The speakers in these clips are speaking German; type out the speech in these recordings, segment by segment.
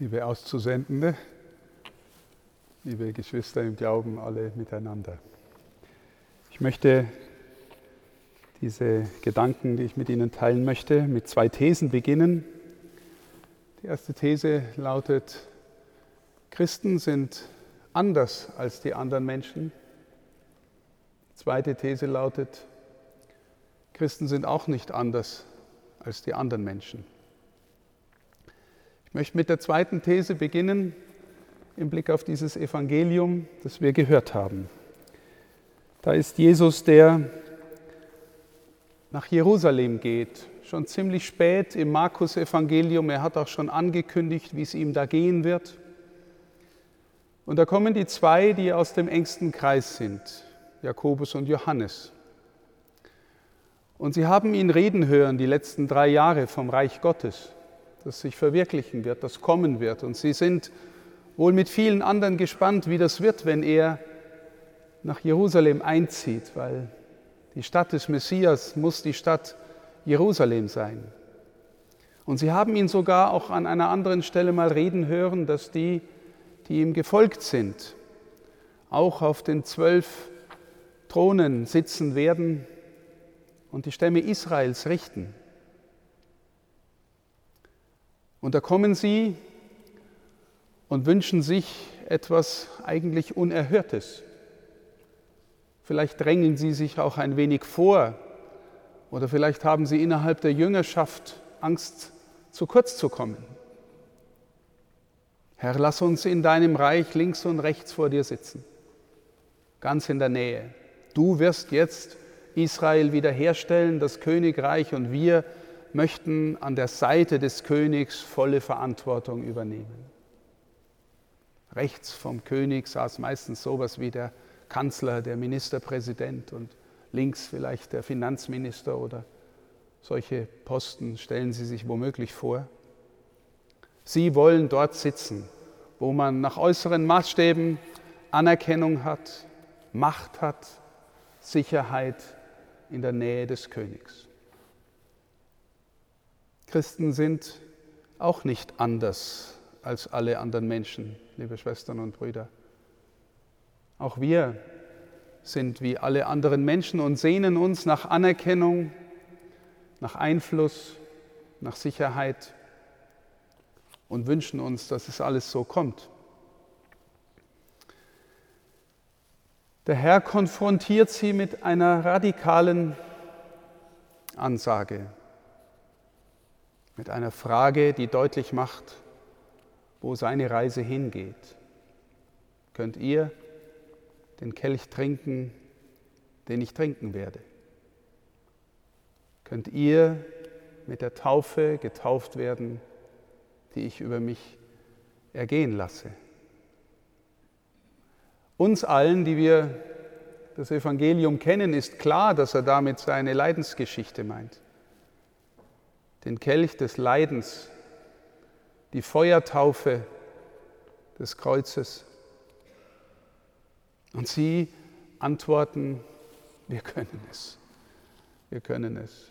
liebe Auszusendende, liebe Geschwister im Glauben, alle miteinander. Ich möchte diese Gedanken, die ich mit Ihnen teilen möchte, mit zwei Thesen beginnen. Die erste These lautet, Christen sind anders als die anderen Menschen. Die zweite These lautet, Christen sind auch nicht anders als die anderen Menschen. Ich möchte mit der zweiten These beginnen im Blick auf dieses Evangelium, das wir gehört haben. Da ist Jesus, der nach Jerusalem geht, schon ziemlich spät im Markus-Evangelium. Er hat auch schon angekündigt, wie es ihm da gehen wird. Und da kommen die zwei, die aus dem engsten Kreis sind, Jakobus und Johannes. Und sie haben ihn reden hören die letzten drei Jahre vom Reich Gottes das sich verwirklichen wird, das kommen wird. Und sie sind wohl mit vielen anderen gespannt, wie das wird, wenn er nach Jerusalem einzieht, weil die Stadt des Messias muss die Stadt Jerusalem sein. Und sie haben ihn sogar auch an einer anderen Stelle mal reden hören, dass die, die ihm gefolgt sind, auch auf den zwölf Thronen sitzen werden und die Stämme Israels richten. Und da kommen sie und wünschen sich etwas eigentlich Unerhörtes. Vielleicht drängen sie sich auch ein wenig vor oder vielleicht haben sie innerhalb der Jüngerschaft Angst, zu kurz zu kommen. Herr, lass uns in deinem Reich links und rechts vor dir sitzen, ganz in der Nähe. Du wirst jetzt Israel wiederherstellen, das Königreich, und wir möchten an der Seite des Königs volle Verantwortung übernehmen. Rechts vom König saß meistens sowas wie der Kanzler, der Ministerpräsident und links vielleicht der Finanzminister oder solche Posten stellen Sie sich womöglich vor. Sie wollen dort sitzen, wo man nach äußeren Maßstäben Anerkennung hat, Macht hat, Sicherheit in der Nähe des Königs. Christen sind auch nicht anders als alle anderen Menschen, liebe Schwestern und Brüder. Auch wir sind wie alle anderen Menschen und sehnen uns nach Anerkennung, nach Einfluss, nach Sicherheit und wünschen uns, dass es alles so kommt. Der Herr konfrontiert sie mit einer radikalen Ansage mit einer Frage, die deutlich macht, wo seine Reise hingeht. Könnt ihr den Kelch trinken, den ich trinken werde? Könnt ihr mit der Taufe getauft werden, die ich über mich ergehen lasse? Uns allen, die wir das Evangelium kennen, ist klar, dass er damit seine Leidensgeschichte meint den Kelch des Leidens, die Feuertaufe des Kreuzes. Und sie antworten, wir können es, wir können es.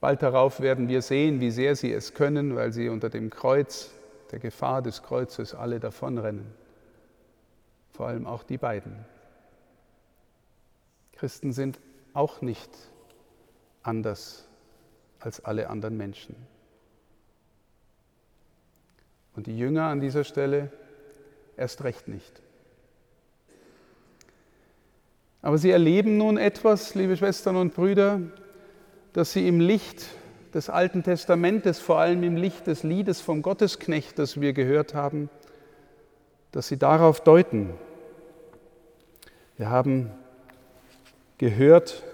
Bald darauf werden wir sehen, wie sehr sie es können, weil sie unter dem Kreuz, der Gefahr des Kreuzes, alle davonrennen. Vor allem auch die beiden. Christen sind auch nicht anders als alle anderen Menschen. Und die Jünger an dieser Stelle erst recht nicht. Aber sie erleben nun etwas, liebe Schwestern und Brüder, dass sie im Licht des Alten Testamentes, vor allem im Licht des Liedes vom Gottesknecht, das wir gehört haben, dass sie darauf deuten. Wir haben gehört,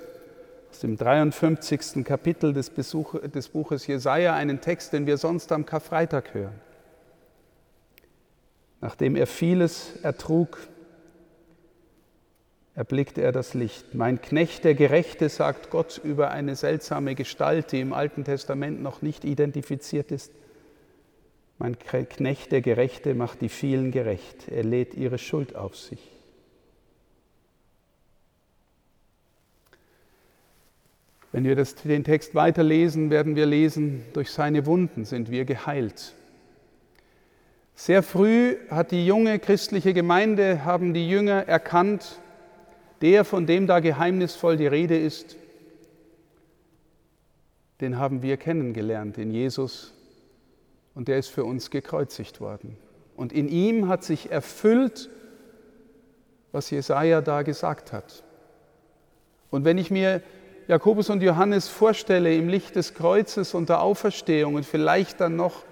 dem 53. Kapitel des, Besuch, des Buches Jesaja, einen Text, den wir sonst am Karfreitag hören. Nachdem er vieles ertrug, erblickt er das Licht. Mein Knecht, der Gerechte, sagt Gott über eine seltsame Gestalt, die im Alten Testament noch nicht identifiziert ist. Mein Knecht, der Gerechte, macht die vielen gerecht. Er lädt ihre Schuld auf sich. Wenn wir das, den Text weiterlesen, werden wir lesen, durch seine Wunden sind wir geheilt. Sehr früh hat die junge christliche Gemeinde, haben die Jünger erkannt, der, von dem da geheimnisvoll die Rede ist, den haben wir kennengelernt in Jesus und der ist für uns gekreuzigt worden. Und in ihm hat sich erfüllt, was Jesaja da gesagt hat. Und wenn ich mir Jakobus und Johannes vorstelle im Licht des Kreuzes und der Auferstehung und vielleicht dann noch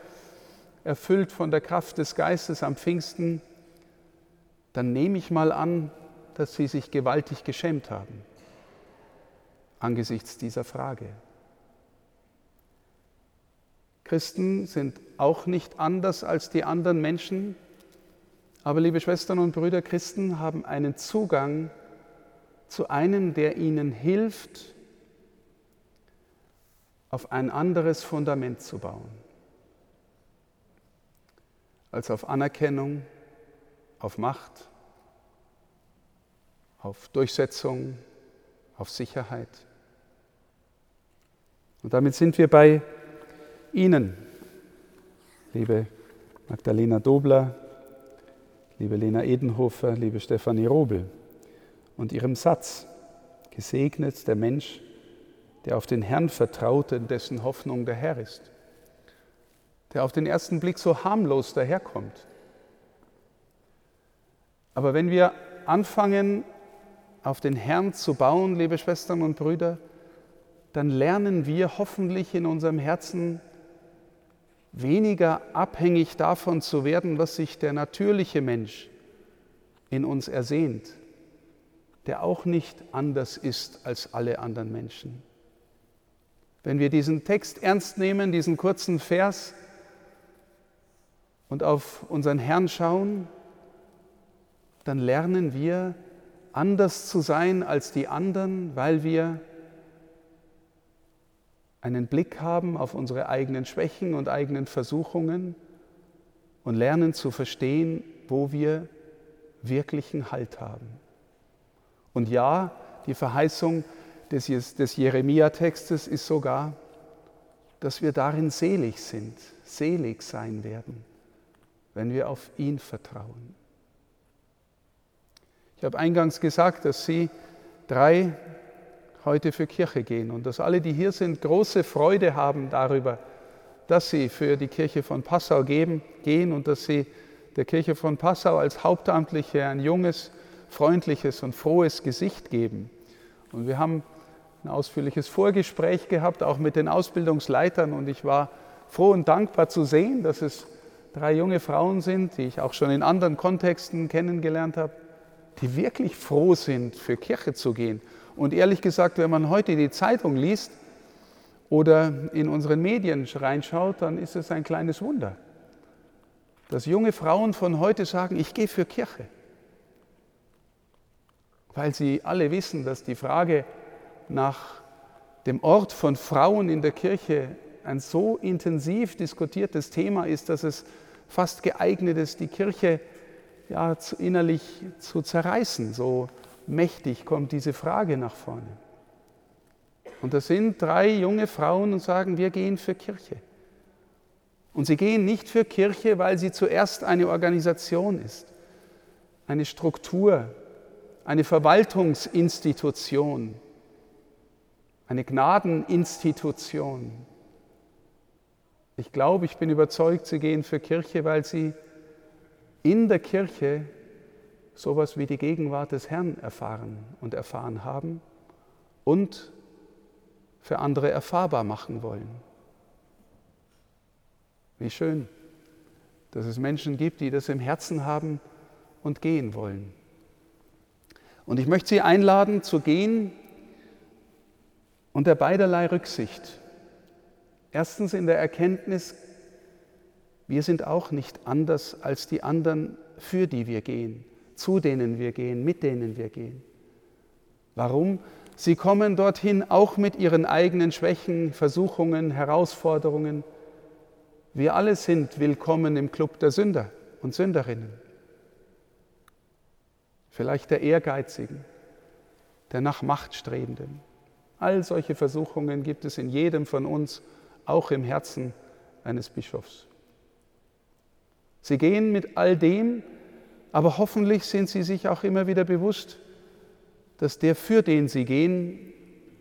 erfüllt von der Kraft des Geistes am Pfingsten, dann nehme ich mal an, dass sie sich gewaltig geschämt haben angesichts dieser Frage. Christen sind auch nicht anders als die anderen Menschen, aber liebe Schwestern und Brüder, Christen haben einen Zugang zu einem, der ihnen hilft, auf ein anderes Fundament zu bauen, als auf Anerkennung, auf Macht, auf Durchsetzung, auf Sicherheit. Und damit sind wir bei Ihnen, liebe Magdalena Dobler, liebe Lena Edenhofer, liebe Stefanie Robel, und ihrem Satz, gesegnet der Mensch, der auf den Herrn vertraut, in dessen Hoffnung der Herr ist, der auf den ersten Blick so harmlos daherkommt. Aber wenn wir anfangen, auf den Herrn zu bauen, liebe Schwestern und Brüder, dann lernen wir hoffentlich in unserem Herzen weniger abhängig davon zu werden, was sich der natürliche Mensch in uns ersehnt, der auch nicht anders ist als alle anderen Menschen. Wenn wir diesen Text ernst nehmen, diesen kurzen Vers und auf unseren Herrn schauen, dann lernen wir anders zu sein als die anderen, weil wir einen Blick haben auf unsere eigenen Schwächen und eigenen Versuchungen und lernen zu verstehen, wo wir wirklichen Halt haben. Und ja, die Verheißung des, des Jeremia-Textes ist sogar, dass wir darin selig sind, selig sein werden, wenn wir auf ihn vertrauen. Ich habe eingangs gesagt, dass Sie drei heute für Kirche gehen und dass alle, die hier sind, große Freude haben darüber, dass Sie für die Kirche von Passau geben, gehen und dass Sie der Kirche von Passau als Hauptamtliche ein junges, freundliches und frohes Gesicht geben. Und wir haben ein ausführliches Vorgespräch gehabt, auch mit den Ausbildungsleitern und ich war froh und dankbar zu sehen, dass es drei junge Frauen sind, die ich auch schon in anderen Kontexten kennengelernt habe, die wirklich froh sind, für Kirche zu gehen. Und ehrlich gesagt, wenn man heute die Zeitung liest oder in unseren Medien reinschaut, dann ist es ein kleines Wunder, dass junge Frauen von heute sagen, ich gehe für Kirche. Weil sie alle wissen, dass die Frage nach dem Ort von Frauen in der Kirche ein so intensiv diskutiertes Thema ist, dass es fast geeignet ist, die Kirche ja, innerlich zu zerreißen. So mächtig kommt diese Frage nach vorne. Und da sind drei junge Frauen und sagen, wir gehen für Kirche. Und sie gehen nicht für Kirche, weil sie zuerst eine Organisation ist, eine Struktur, eine Verwaltungsinstitution, eine Gnadeninstitution. Ich glaube, ich bin überzeugt, sie gehen für Kirche, weil sie in der Kirche sowas wie die Gegenwart des Herrn erfahren und erfahren haben und für andere erfahrbar machen wollen. Wie schön, dass es Menschen gibt, die das im Herzen haben und gehen wollen. Und ich möchte Sie einladen zu gehen unter beiderlei Rücksicht. Erstens in der Erkenntnis, wir sind auch nicht anders als die anderen, für die wir gehen, zu denen wir gehen, mit denen wir gehen. Warum? Sie kommen dorthin auch mit ihren eigenen Schwächen, Versuchungen, Herausforderungen. Wir alle sind willkommen im Club der Sünder und Sünderinnen. Vielleicht der Ehrgeizigen, der nach Macht strebenden. All solche Versuchungen gibt es in jedem von uns, auch im Herzen eines Bischofs. Sie gehen mit all dem, aber hoffentlich sind sie sich auch immer wieder bewusst, dass der, für den sie gehen,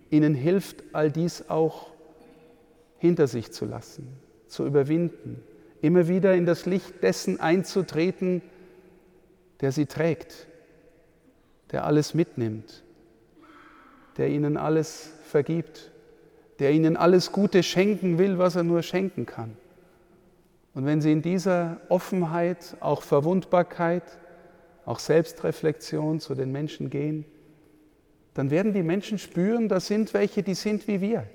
ihnen hilft, all dies auch hinter sich zu lassen, zu überwinden, immer wieder in das Licht dessen einzutreten, der sie trägt, der alles mitnimmt, der ihnen alles vergibt, der ihnen alles Gute schenken will, was er nur schenken kann. Und wenn sie in dieser Offenheit, auch Verwundbarkeit, auch Selbstreflexion zu den Menschen gehen, dann werden die Menschen spüren, da sind welche, die sind wie wir.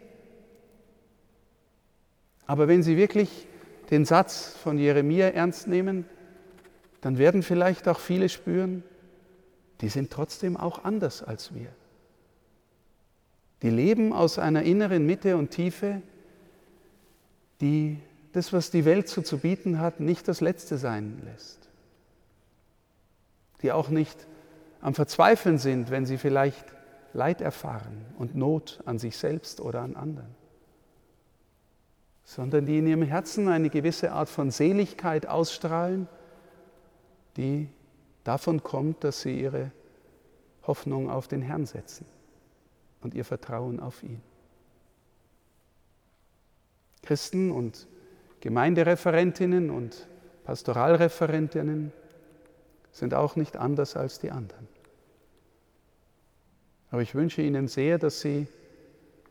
Aber wenn sie wirklich den Satz von Jeremia ernst nehmen, dann werden vielleicht auch viele spüren, die sind trotzdem auch anders als wir. Die leben aus einer inneren Mitte und Tiefe, die das, was die Welt so zu bieten hat, nicht das Letzte sein lässt. Die auch nicht am Verzweifeln sind, wenn sie vielleicht Leid erfahren und Not an sich selbst oder an anderen, sondern die in ihrem Herzen eine gewisse Art von Seligkeit ausstrahlen, die davon kommt, dass sie ihre Hoffnung auf den Herrn setzen und ihr Vertrauen auf ihn. Christen und Gemeindereferentinnen und Pastoralreferentinnen sind auch nicht anders als die anderen. Aber ich wünsche Ihnen sehr, dass Sie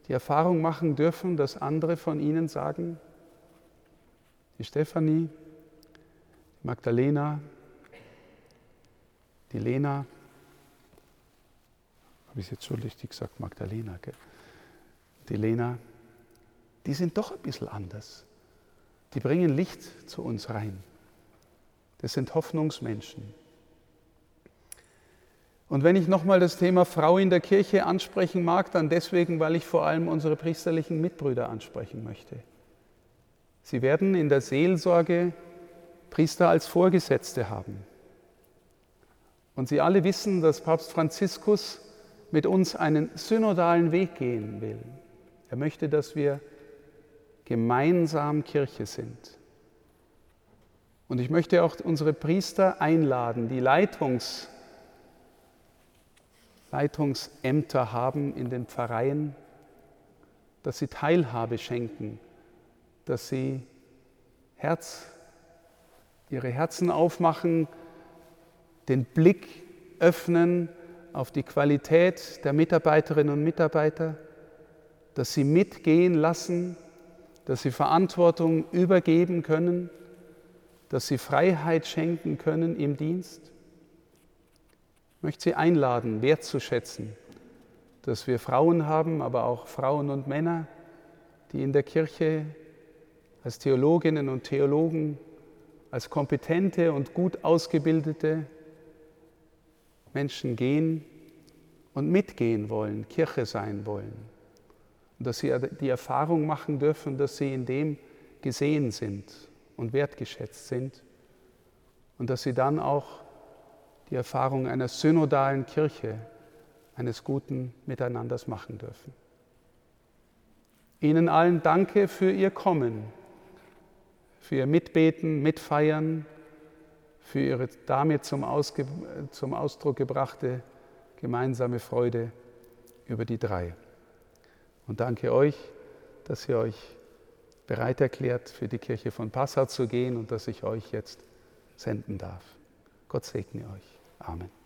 die Erfahrung machen dürfen, dass andere von Ihnen sagen, die Stefanie, die Magdalena, die Lena, habe ich jetzt schon richtig gesagt, Magdalena, gell? die Lena, die sind doch ein bisschen anders. Die bringen Licht zu uns rein. Das sind Hoffnungsmenschen. Und wenn ich nochmal das Thema Frau in der Kirche ansprechen mag, dann deswegen, weil ich vor allem unsere priesterlichen Mitbrüder ansprechen möchte. Sie werden in der Seelsorge Priester als Vorgesetzte haben. Und Sie alle wissen, dass Papst Franziskus mit uns einen synodalen Weg gehen will. Er möchte, dass wir gemeinsam Kirche sind. Und ich möchte auch unsere Priester einladen, die Leitungs, Leitungsämter haben in den Pfarreien, dass sie Teilhabe schenken, dass sie Herz, ihre Herzen aufmachen, den Blick öffnen auf die Qualität der Mitarbeiterinnen und Mitarbeiter, dass sie mitgehen lassen, dass sie Verantwortung übergeben können, dass sie Freiheit schenken können im Dienst. Ich möchte Sie einladen, wertzuschätzen, dass wir Frauen haben, aber auch Frauen und Männer, die in der Kirche als Theologinnen und Theologen, als kompetente und gut ausgebildete Menschen gehen und mitgehen wollen, Kirche sein wollen. Und dass sie die Erfahrung machen dürfen, dass sie in dem gesehen sind und wertgeschätzt sind. Und dass sie dann auch die Erfahrung einer synodalen Kirche, eines guten Miteinanders machen dürfen. Ihnen allen danke für Ihr Kommen, für Ihr Mitbeten, Mitfeiern, für Ihre damit zum, Ausge zum Ausdruck gebrachte gemeinsame Freude über die drei. Und danke euch, dass ihr euch bereit erklärt, für die Kirche von Passau zu gehen und dass ich euch jetzt senden darf. Gott segne euch. Amen.